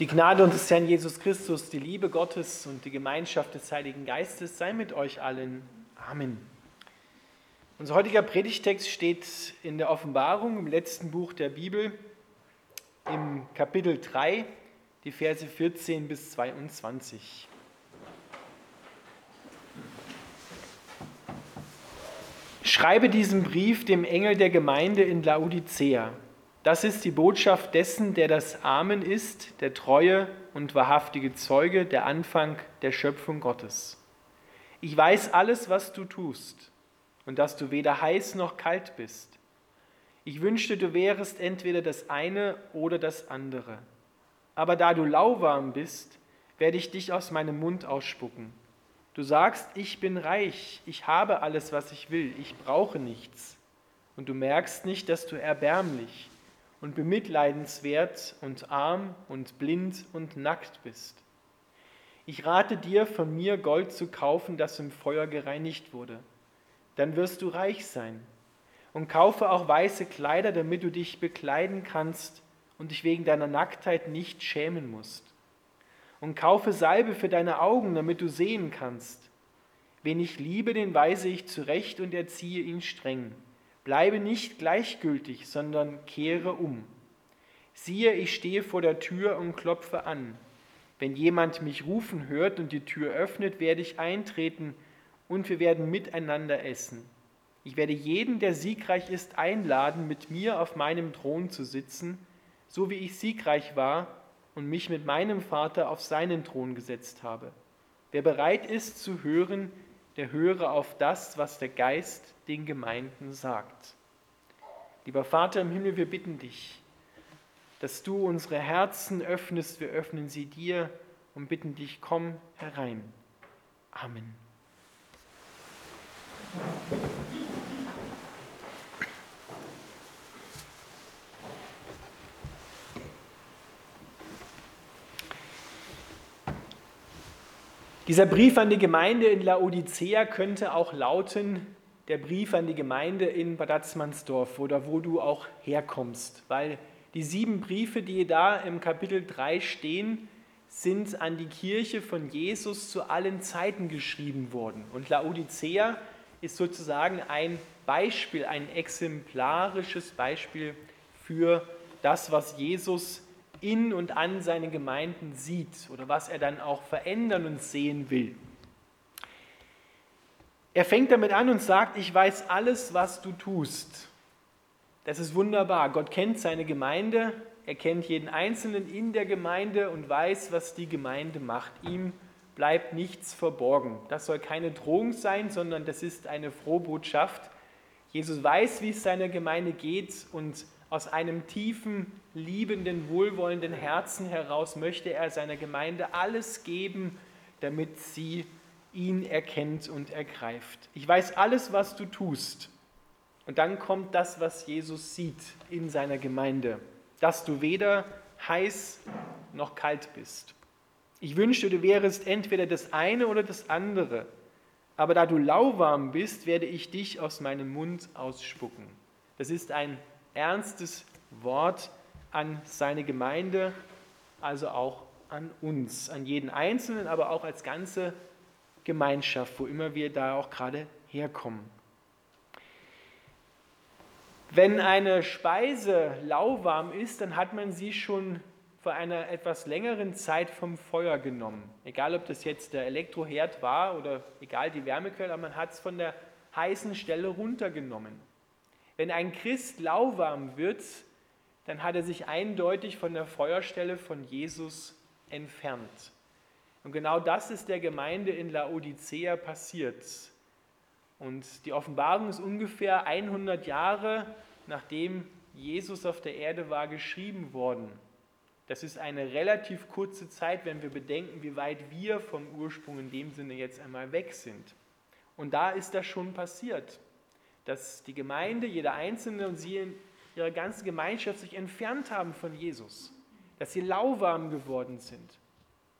Die Gnade unseres Herrn Jesus Christus, die Liebe Gottes und die Gemeinschaft des Heiligen Geistes sei mit euch allen. Amen. Unser heutiger Predigtext steht in der Offenbarung im letzten Buch der Bibel im Kapitel 3, die Verse 14 bis 22. Schreibe diesen Brief dem Engel der Gemeinde in Laodicea. Das ist die Botschaft dessen, der das Amen ist, der treue und wahrhaftige Zeuge, der Anfang der Schöpfung Gottes. Ich weiß alles, was du tust und dass du weder heiß noch kalt bist. Ich wünschte, du wärest entweder das eine oder das andere. Aber da du lauwarm bist, werde ich dich aus meinem Mund ausspucken. Du sagst, ich bin reich, ich habe alles, was ich will, ich brauche nichts. Und du merkst nicht, dass du erbärmlich, und bemitleidenswert und arm und blind und nackt bist. Ich rate dir, von mir Gold zu kaufen, das im Feuer gereinigt wurde. Dann wirst du reich sein. Und kaufe auch weiße Kleider, damit du dich bekleiden kannst und dich wegen deiner Nacktheit nicht schämen musst. Und kaufe Salbe für deine Augen, damit du sehen kannst. Wen ich liebe, den weise ich zurecht und erziehe ihn streng. Bleibe nicht gleichgültig, sondern kehre um. Siehe, ich stehe vor der Tür und klopfe an. Wenn jemand mich rufen hört und die Tür öffnet, werde ich eintreten und wir werden miteinander essen. Ich werde jeden, der siegreich ist, einladen, mit mir auf meinem Thron zu sitzen, so wie ich siegreich war und mich mit meinem Vater auf seinen Thron gesetzt habe. Wer bereit ist zu hören, der höre auf das, was der Geist den Gemeinden sagt. Lieber Vater im Himmel, wir bitten dich, dass du unsere Herzen öffnest, wir öffnen sie dir und bitten dich, komm herein. Amen. Dieser Brief an die Gemeinde in Laodicea könnte auch lauten, der Brief an die Gemeinde in Bad Atzmannsdorf oder wo du auch herkommst, weil die sieben Briefe, die da im Kapitel 3 stehen, sind an die Kirche von Jesus zu allen Zeiten geschrieben worden. Und Laodicea ist sozusagen ein Beispiel, ein exemplarisches Beispiel für das, was Jesus in und an seine Gemeinden sieht oder was er dann auch verändern und sehen will. Er fängt damit an und sagt, ich weiß alles, was du tust. Das ist wunderbar. Gott kennt seine Gemeinde, er kennt jeden Einzelnen in der Gemeinde und weiß, was die Gemeinde macht. Ihm bleibt nichts verborgen. Das soll keine Drohung sein, sondern das ist eine Frohbotschaft. Jesus weiß, wie es seiner Gemeinde geht und aus einem tiefen, liebenden, wohlwollenden Herzen heraus möchte er seiner Gemeinde alles geben, damit sie ihn erkennt und ergreift. Ich weiß alles, was du tust. Und dann kommt das, was Jesus sieht in seiner Gemeinde, dass du weder heiß noch kalt bist. Ich wünschte, du wärest entweder das eine oder das andere, aber da du lauwarm bist, werde ich dich aus meinem Mund ausspucken. Das ist ein ernstes Wort an seine Gemeinde, also auch an uns, an jeden Einzelnen, aber auch als ganze Gemeinschaft, wo immer wir da auch gerade herkommen. Wenn eine Speise lauwarm ist, dann hat man sie schon vor einer etwas längeren Zeit vom Feuer genommen. Egal, ob das jetzt der Elektroherd war oder egal die Wärmequelle, aber man hat es von der heißen Stelle runtergenommen. Wenn ein Christ lauwarm wird, dann hat er sich eindeutig von der Feuerstelle von Jesus entfernt. Und genau das ist der Gemeinde in Laodicea passiert. Und die Offenbarung ist ungefähr 100 Jahre nachdem Jesus auf der Erde war, geschrieben worden. Das ist eine relativ kurze Zeit, wenn wir bedenken, wie weit wir vom Ursprung in dem Sinne jetzt einmal weg sind. Und da ist das schon passiert dass die Gemeinde, jeder Einzelne und sie in ihrer ganzen Gemeinschaft sich entfernt haben von Jesus, dass sie lauwarm geworden sind,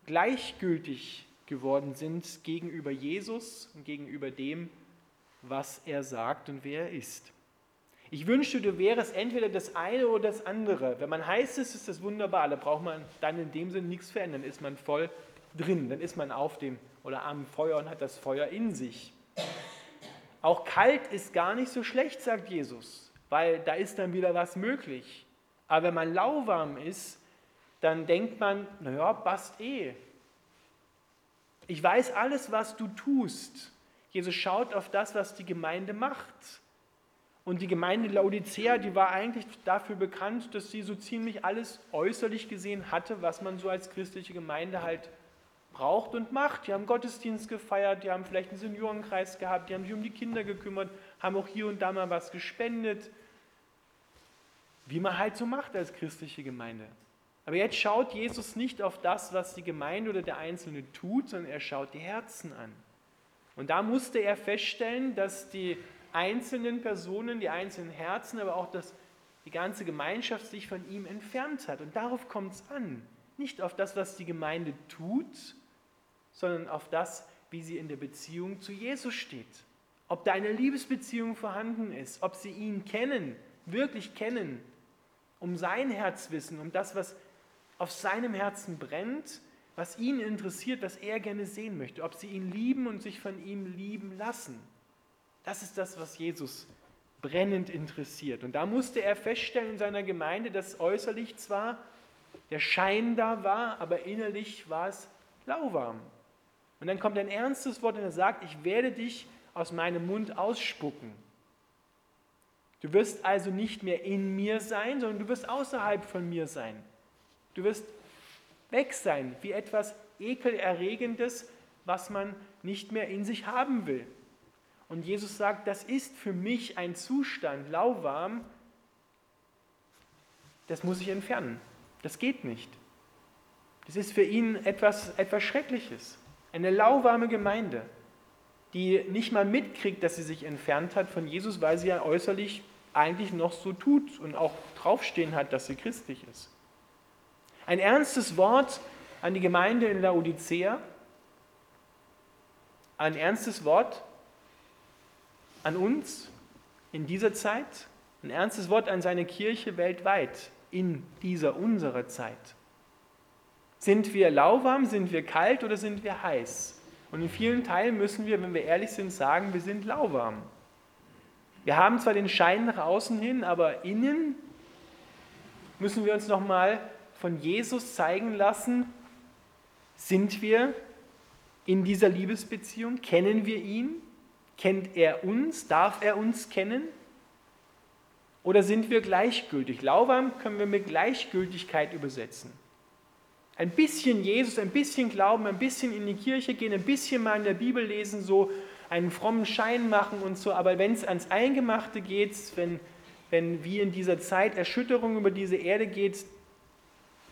gleichgültig geworden sind gegenüber Jesus und gegenüber dem, was er sagt und wer er ist. Ich wünschte, du wärst entweder das eine oder das andere. Wenn man heiß ist, ist das wunderbar. Da braucht man dann in dem Sinn nichts verändern. Dann ist man voll drin. Dann ist man auf dem oder am Feuer und hat das Feuer in sich. Auch kalt ist gar nicht so schlecht, sagt Jesus, weil da ist dann wieder was möglich. Aber wenn man lauwarm ist, dann denkt man, naja, passt eh. Ich weiß alles, was du tust. Jesus schaut auf das, was die Gemeinde macht. Und die Gemeinde Laodicea, die war eigentlich dafür bekannt, dass sie so ziemlich alles äußerlich gesehen hatte, was man so als christliche Gemeinde halt braucht und macht. Die haben Gottesdienst gefeiert, die haben vielleicht einen Seniorenkreis gehabt, die haben sich um die Kinder gekümmert, haben auch hier und da mal was gespendet, wie man halt so macht als christliche Gemeinde. Aber jetzt schaut Jesus nicht auf das, was die Gemeinde oder der Einzelne tut, sondern er schaut die Herzen an. Und da musste er feststellen, dass die einzelnen Personen, die einzelnen Herzen, aber auch dass die ganze Gemeinschaft sich von ihm entfernt hat. Und darauf kommt es an. Nicht auf das, was die Gemeinde tut, sondern auf das, wie sie in der Beziehung zu Jesus steht. Ob da eine Liebesbeziehung vorhanden ist, ob sie ihn kennen, wirklich kennen, um sein Herz wissen, um das, was auf seinem Herzen brennt, was ihn interessiert, was er gerne sehen möchte, ob sie ihn lieben und sich von ihm lieben lassen. Das ist das, was Jesus brennend interessiert. Und da musste er feststellen in seiner Gemeinde, dass äußerlich zwar der Schein da war, aber innerlich war es lauwarm. Und dann kommt ein ernstes Wort und er sagt, ich werde dich aus meinem Mund ausspucken. Du wirst also nicht mehr in mir sein, sondern du wirst außerhalb von mir sein. Du wirst weg sein, wie etwas Ekelerregendes, was man nicht mehr in sich haben will. Und Jesus sagt, das ist für mich ein Zustand, lauwarm, das muss ich entfernen. Das geht nicht. Das ist für ihn etwas, etwas Schreckliches. Eine lauwarme Gemeinde, die nicht mal mitkriegt, dass sie sich entfernt hat von Jesus, weil sie ja äußerlich eigentlich noch so tut und auch draufstehen hat, dass sie christlich ist. Ein ernstes Wort an die Gemeinde in Laodicea, ein ernstes Wort an uns in dieser Zeit, ein ernstes Wort an seine Kirche weltweit in dieser unserer Zeit. Sind wir lauwarm, sind wir kalt oder sind wir heiß? Und in vielen Teilen müssen wir, wenn wir ehrlich sind, sagen, wir sind lauwarm. Wir haben zwar den Schein nach außen hin, aber innen müssen wir uns nochmal von Jesus zeigen lassen, sind wir in dieser Liebesbeziehung, kennen wir ihn, Kennt er uns? Darf er uns kennen? Oder sind wir gleichgültig? Lauwarm können wir mit Gleichgültigkeit übersetzen. Ein bisschen Jesus, ein bisschen Glauben, ein bisschen in die Kirche gehen, ein bisschen mal in der Bibel lesen, so einen frommen Schein machen und so. Aber wenn es ans Eingemachte geht, wenn, wenn wie in dieser Zeit Erschütterung über diese Erde geht,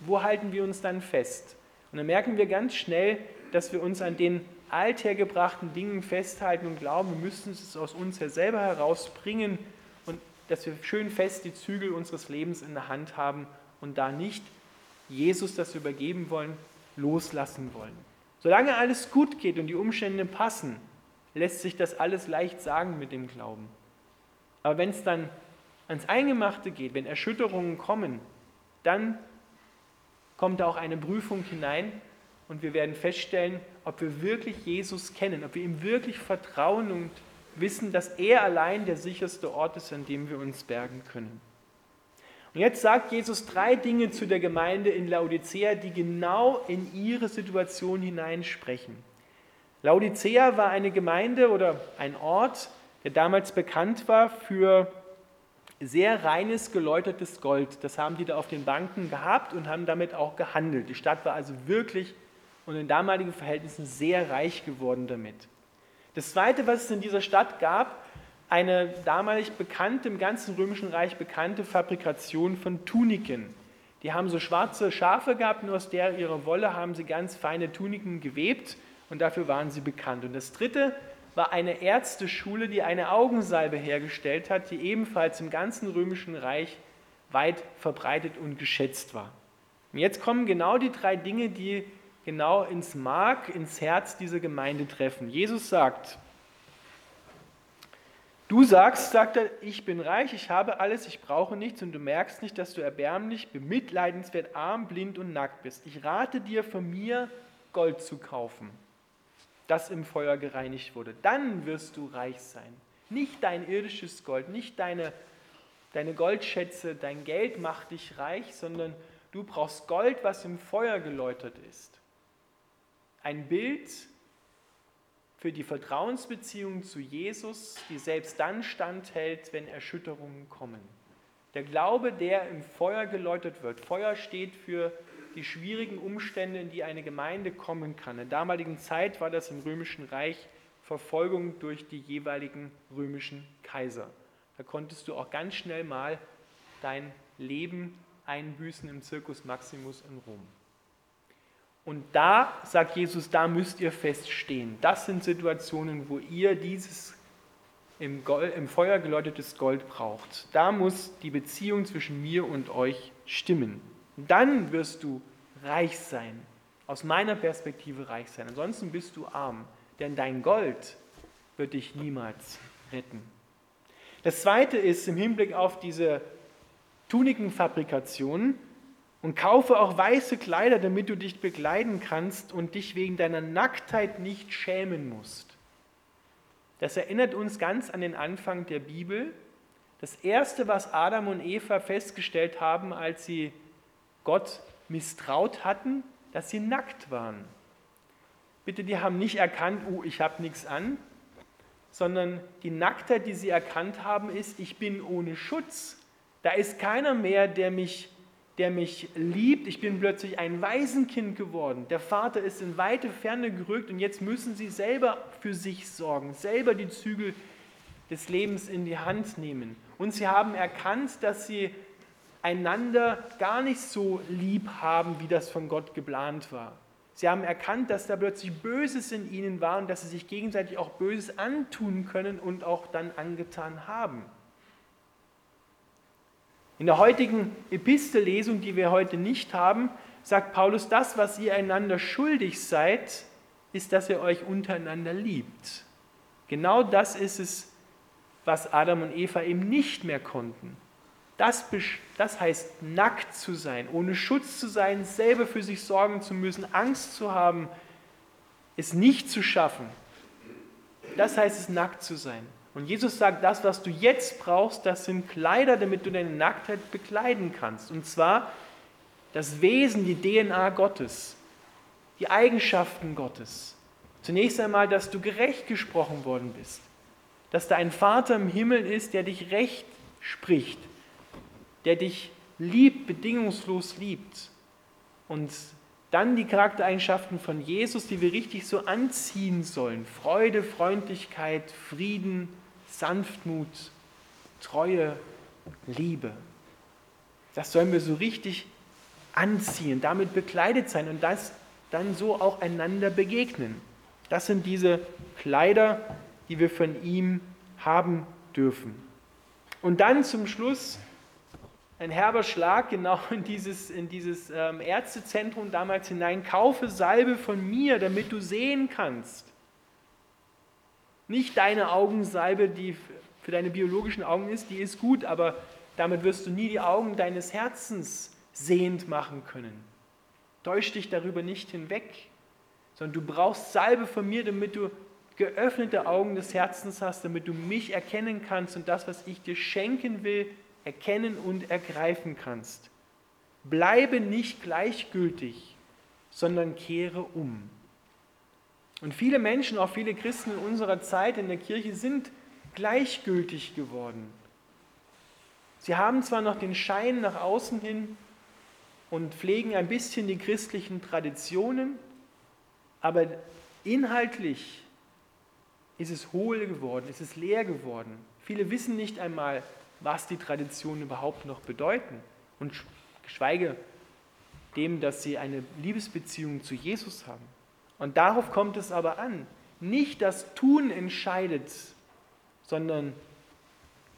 wo halten wir uns dann fest? Und dann merken wir ganz schnell, dass wir uns an den althergebrachten Dingen festhalten und glauben, wir müssen es aus uns ja selber herausbringen und dass wir schön fest die Zügel unseres Lebens in der Hand haben und da nicht Jesus das übergeben wollen, loslassen wollen. Solange alles gut geht und die Umstände passen, lässt sich das alles leicht sagen mit dem Glauben. Aber wenn es dann ans Eingemachte geht, wenn Erschütterungen kommen, dann kommt auch eine Prüfung hinein und wir werden feststellen, ob wir wirklich Jesus kennen, ob wir ihm wirklich vertrauen und wissen, dass er allein der sicherste Ort ist, an dem wir uns bergen können. Und jetzt sagt Jesus drei Dinge zu der Gemeinde in Laodicea, die genau in ihre Situation hineinsprechen. Laodicea war eine Gemeinde oder ein Ort, der damals bekannt war für sehr reines, geläutertes Gold. Das haben die da auf den Banken gehabt und haben damit auch gehandelt. Die Stadt war also wirklich und in damaligen Verhältnissen sehr reich geworden damit. Das Zweite, was es in dieser Stadt gab, eine damalig bekannte, im ganzen Römischen Reich bekannte Fabrikation von Tuniken. Die haben so schwarze Schafe gehabt und aus der ihrer Wolle haben sie ganz feine Tuniken gewebt und dafür waren sie bekannt. Und das Dritte war eine Ärzteschule, die eine Augensalbe hergestellt hat, die ebenfalls im ganzen Römischen Reich weit verbreitet und geschätzt war. Und jetzt kommen genau die drei Dinge, die genau ins Mark, ins Herz dieser Gemeinde treffen. Jesus sagt, Du sagst, sagt er, ich bin reich, ich habe alles, ich brauche nichts und du merkst nicht, dass du erbärmlich, bemitleidenswert, arm, blind und nackt bist. Ich rate dir von mir, Gold zu kaufen, das im Feuer gereinigt wurde. Dann wirst du reich sein. Nicht dein irdisches Gold, nicht deine, deine Goldschätze, dein Geld macht dich reich, sondern du brauchst Gold, was im Feuer geläutert ist. Ein Bild für die Vertrauensbeziehung zu Jesus, die selbst dann standhält, wenn Erschütterungen kommen. Der Glaube, der im Feuer geläutert wird. Feuer steht für die schwierigen Umstände, in die eine Gemeinde kommen kann. In der damaligen Zeit war das im Römischen Reich Verfolgung durch die jeweiligen römischen Kaiser. Da konntest du auch ganz schnell mal dein Leben einbüßen im Circus Maximus in Rom. Und da sagt Jesus, da müsst ihr feststehen. Das sind Situationen, wo ihr dieses im, Gold, im Feuer geläutetes Gold braucht. Da muss die Beziehung zwischen mir und euch stimmen. Dann wirst du reich sein. Aus meiner Perspektive reich sein. Ansonsten bist du arm. Denn dein Gold wird dich niemals retten. Das zweite ist im Hinblick auf diese Tunikenfabrikation, und kaufe auch weiße Kleider, damit du dich bekleiden kannst und dich wegen deiner Nacktheit nicht schämen musst. Das erinnert uns ganz an den Anfang der Bibel. Das Erste, was Adam und Eva festgestellt haben, als sie Gott misstraut hatten, dass sie nackt waren. Bitte, die haben nicht erkannt, oh, ich habe nichts an, sondern die Nacktheit, die sie erkannt haben, ist, ich bin ohne Schutz. Da ist keiner mehr, der mich der mich liebt. Ich bin plötzlich ein Waisenkind geworden. Der Vater ist in weite Ferne gerückt und jetzt müssen sie selber für sich sorgen, selber die Zügel des Lebens in die Hand nehmen. Und sie haben erkannt, dass sie einander gar nicht so lieb haben, wie das von Gott geplant war. Sie haben erkannt, dass da plötzlich Böses in ihnen war und dass sie sich gegenseitig auch Böses antun können und auch dann angetan haben. In der heutigen Epistellesung, die wir heute nicht haben, sagt Paulus, das, was ihr einander schuldig seid, ist, dass ihr euch untereinander liebt. Genau das ist es, was Adam und Eva eben nicht mehr konnten. Das, das heißt, nackt zu sein, ohne Schutz zu sein, selber für sich sorgen zu müssen, Angst zu haben, es nicht zu schaffen. Das heißt es, nackt zu sein. Und Jesus sagt, das, was du jetzt brauchst, das sind Kleider, damit du deine Nacktheit bekleiden kannst. Und zwar das Wesen, die DNA Gottes, die Eigenschaften Gottes. Zunächst einmal, dass du gerecht gesprochen worden bist, dass da ein Vater im Himmel ist, der dich recht spricht, der dich liebt, bedingungslos liebt. Und dann die Charaktereigenschaften von Jesus, die wir richtig so anziehen sollen. Freude, Freundlichkeit, Frieden, Sanftmut, Treue, Liebe. Das sollen wir so richtig anziehen, damit bekleidet sein und das dann so auch einander begegnen. Das sind diese Kleider, die wir von ihm haben dürfen. Und dann zum Schluss ein herber Schlag genau in dieses, in dieses ähm, Ärztezentrum damals hinein. Kaufe Salbe von mir, damit du sehen kannst. Nicht deine Augensalbe, die für deine biologischen Augen ist, die ist gut, aber damit wirst du nie die Augen deines Herzens sehend machen können. Täusch dich darüber nicht hinweg, sondern du brauchst Salbe von mir, damit du geöffnete Augen des Herzens hast, damit du mich erkennen kannst und das, was ich dir schenken will, erkennen und ergreifen kannst. Bleibe nicht gleichgültig, sondern kehre um. Und viele Menschen, auch viele Christen in unserer Zeit in der Kirche sind gleichgültig geworden. Sie haben zwar noch den Schein nach außen hin und pflegen ein bisschen die christlichen Traditionen, aber inhaltlich ist es hohl geworden, ist es leer geworden. Viele wissen nicht einmal, was die Traditionen überhaupt noch bedeuten und geschweige dem, dass sie eine Liebesbeziehung zu Jesus haben. Und darauf kommt es aber an. Nicht das Tun entscheidet, sondern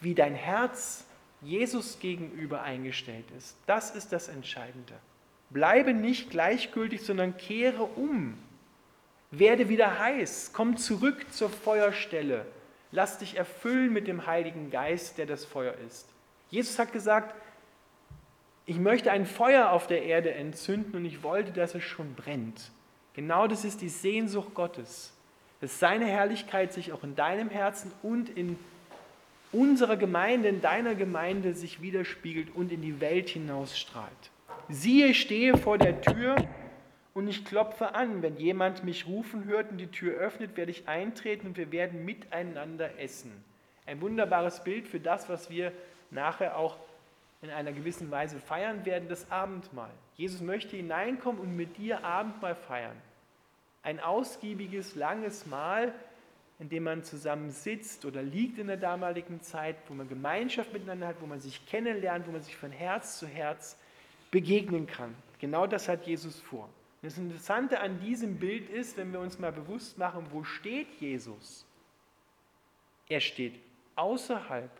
wie dein Herz Jesus gegenüber eingestellt ist. Das ist das Entscheidende. Bleibe nicht gleichgültig, sondern kehre um. Werde wieder heiß. Komm zurück zur Feuerstelle. Lass dich erfüllen mit dem Heiligen Geist, der das Feuer ist. Jesus hat gesagt, ich möchte ein Feuer auf der Erde entzünden und ich wollte, dass es schon brennt. Genau das ist die Sehnsucht Gottes, dass seine Herrlichkeit sich auch in deinem Herzen und in unserer Gemeinde, in deiner Gemeinde sich widerspiegelt und in die Welt hinausstrahlt. Siehe, ich stehe vor der Tür und ich klopfe an. Wenn jemand mich rufen hört und die Tür öffnet, werde ich eintreten und wir werden miteinander essen. Ein wunderbares Bild für das, was wir nachher auch in einer gewissen Weise feiern werden, das Abendmahl. Jesus möchte hineinkommen und mit dir Abendmahl feiern. Ein ausgiebiges, langes Mahl, in dem man zusammen sitzt oder liegt in der damaligen Zeit, wo man Gemeinschaft miteinander hat, wo man sich kennenlernt, wo man sich von Herz zu Herz begegnen kann. Genau das hat Jesus vor. Das Interessante an diesem Bild ist, wenn wir uns mal bewusst machen, wo steht Jesus? Er steht außerhalb.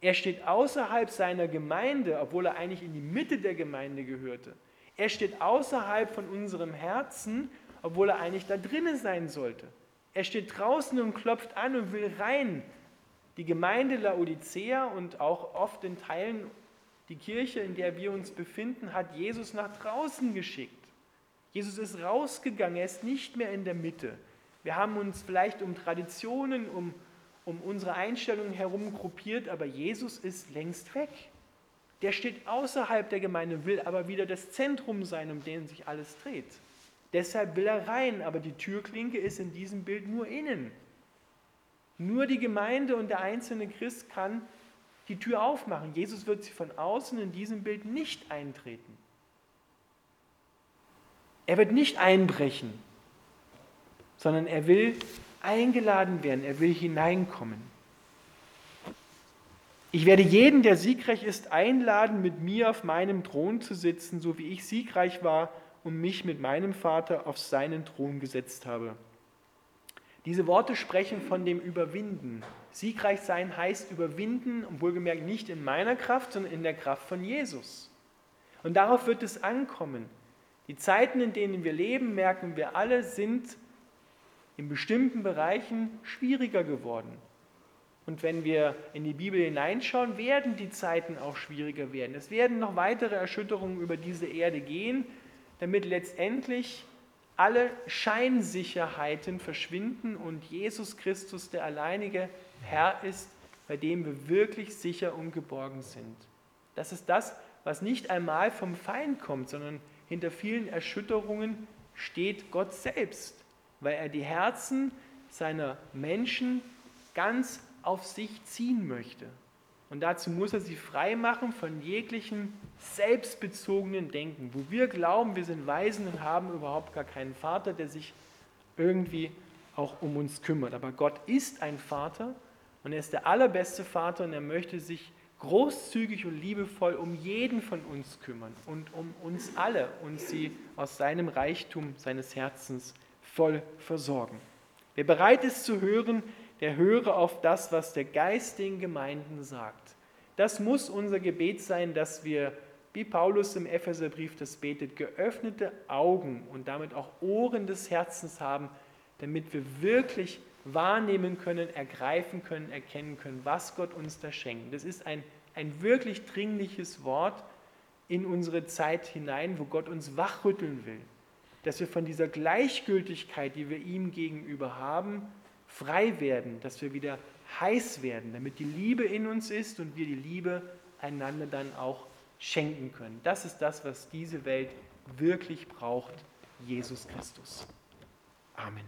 Er steht außerhalb seiner Gemeinde, obwohl er eigentlich in die Mitte der Gemeinde gehörte. Er steht außerhalb von unserem Herzen, obwohl er eigentlich da drinnen sein sollte. Er steht draußen und klopft an und will rein. Die Gemeinde Laodicea und auch oft in Teilen die Kirche, in der wir uns befinden, hat Jesus nach draußen geschickt. Jesus ist rausgegangen, er ist nicht mehr in der Mitte. Wir haben uns vielleicht um Traditionen, um, um unsere Einstellungen herum gruppiert, aber Jesus ist längst weg. Der steht außerhalb der Gemeinde, will aber wieder das Zentrum sein, um den sich alles dreht. Deshalb will er rein, aber die Türklinke ist in diesem Bild nur innen. Nur die Gemeinde und der einzelne Christ kann die Tür aufmachen. Jesus wird sie von außen in diesem Bild nicht eintreten. Er wird nicht einbrechen, sondern er will eingeladen werden, er will hineinkommen. Ich werde jeden, der siegreich ist, einladen, mit mir auf meinem Thron zu sitzen, so wie ich siegreich war und mich mit meinem Vater auf seinen Thron gesetzt habe. Diese Worte sprechen von dem Überwinden. Siegreich sein heißt überwinden, und wohlgemerkt nicht in meiner Kraft, sondern in der Kraft von Jesus. Und darauf wird es ankommen. Die Zeiten, in denen wir leben, merken wir alle, sind in bestimmten Bereichen schwieriger geworden. Und wenn wir in die Bibel hineinschauen, werden die Zeiten auch schwieriger werden. Es werden noch weitere Erschütterungen über diese Erde gehen, damit letztendlich alle Scheinsicherheiten verschwinden und Jesus Christus der alleinige Herr ist, bei dem wir wirklich sicher und geborgen sind. Das ist das, was nicht einmal vom Feind kommt, sondern hinter vielen Erschütterungen steht Gott selbst, weil er die Herzen seiner Menschen ganz auf sich ziehen möchte. Und dazu muss er sie frei machen von jeglichen selbstbezogenen Denken, wo wir glauben, wir sind Weisen und haben überhaupt gar keinen Vater, der sich irgendwie auch um uns kümmert. Aber Gott ist ein Vater und er ist der allerbeste Vater und er möchte sich großzügig und liebevoll um jeden von uns kümmern und um uns alle und sie aus seinem Reichtum seines Herzens voll versorgen. Wer bereit ist zu hören, der höre auf das, was der Geist den Gemeinden sagt. Das muss unser Gebet sein, dass wir, wie Paulus im Epheserbrief das betet, geöffnete Augen und damit auch Ohren des Herzens haben, damit wir wirklich wahrnehmen können, ergreifen können, erkennen können, was Gott uns da schenkt. Das ist ein, ein wirklich dringliches Wort in unsere Zeit hinein, wo Gott uns wachrütteln will, dass wir von dieser Gleichgültigkeit, die wir ihm gegenüber haben, frei werden, dass wir wieder heiß werden, damit die Liebe in uns ist und wir die Liebe einander dann auch schenken können. Das ist das, was diese Welt wirklich braucht, Jesus Christus. Amen.